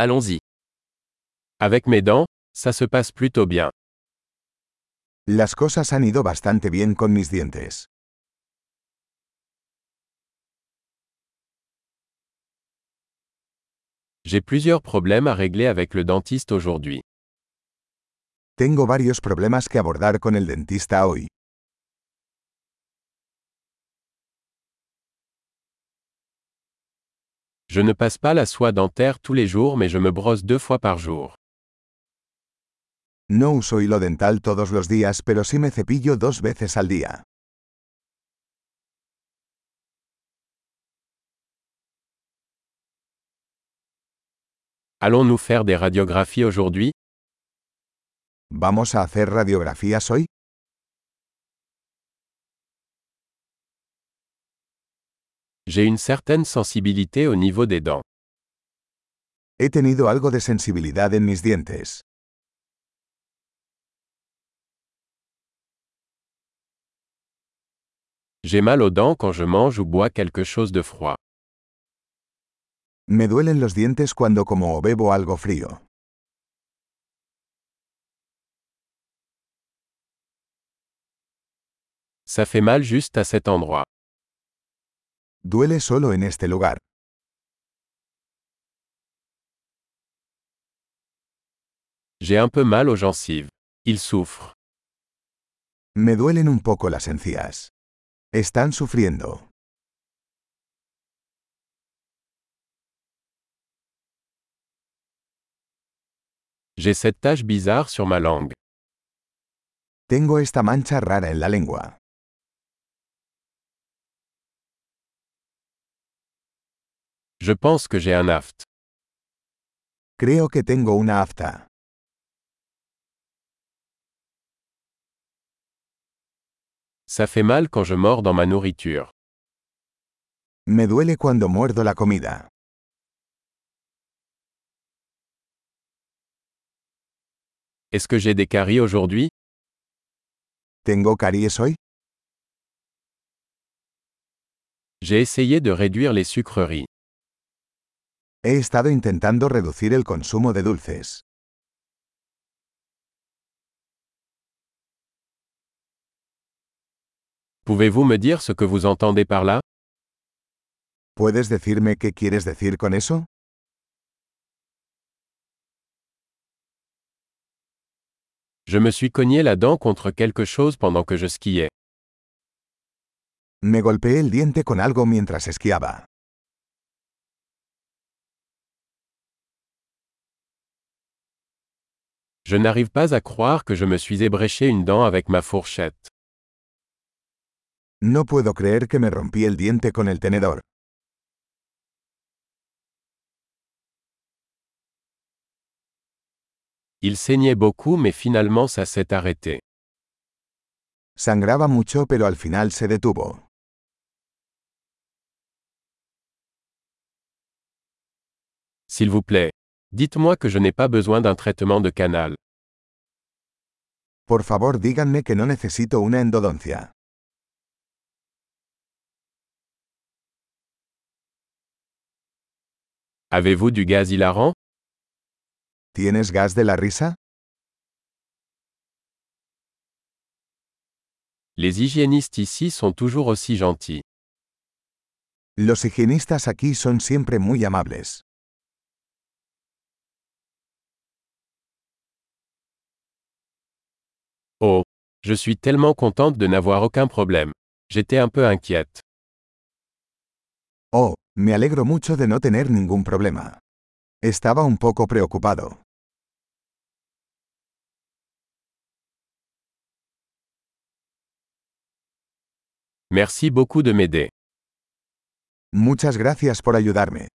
Allons-y. Avec mes dents, ça se passe plutôt bien. Las cosas han ido bastante bien con mis dientes. J'ai plusieurs problèmes à régler avec le dentiste aujourd'hui. Tengo varios problemas que abordar con el dentista hoy. Je ne passe pas la soie dentaire tous les jours mais je me brosse deux fois par jour. No uso hilo dental todos los días pero sí me cepillo dos veces al día. Allons-nous faire des radiographies aujourd'hui? ¿Vamos a hacer radiografías hoy? J'ai une certaine sensibilité au niveau des dents. He tenido algo de sensibilidad en mis dientes. J'ai mal aux dents quand je mange ou bois quelque chose de froid. Me duelen los dientes cuando como o bebo algo frío. Ça fait mal juste à cet endroit. Duele solo en este lugar. J'ai un peu mal aux gencives. Il souffre. Me duelen un poco las encías. Están sufriendo. J'ai cette tache bizarre sur ma langue. Tengo esta mancha rara en la lengua. Je pense que j'ai un aft. Creo que tengo una afta. Ça fait mal quand je mords dans ma nourriture. Me duele cuando muerdo la comida. Est-ce que j'ai des caries aujourd'hui? ¿Tengo caries hoy? J'ai essayé de réduire les sucreries. He estado intentando reducir el consumo de dulces. Pouvez-vous me dire ce que vous entendez par là ¿Puedes decirme qué quieres decir con eso? Je me suis cogné la dent contre quelque chose pendant que je skiais. Me golpeé el diente con algo mientras esquiaba. Je n'arrive pas à croire que je me suis ébréché une dent avec ma fourchette. No puedo creer que me rompí el diente con el tenedor. Il saignait beaucoup mais finalement ça s'est arrêté. Sangraba mucho pero al final se detuvo. S'il vous plaît, dites-moi que je n'ai pas besoin d'un traitement de canal. Por favor díganme que no necesito una endodoncia. Avez-vous du gaz hilarant? ¿Tienes gas de la risa? Les hygiénistes ici sont toujours aussi gentils. Los higienistas aquí son siempre muy amables. Oh, je suis tellement contente de n'avoir aucun problème. J'étais un peu inquiète. Oh, me alegro mucho de no tener ningún problema. Estaba un poco preocupado. Merci beaucoup de m'aider. Muchas gracias por ayudarme.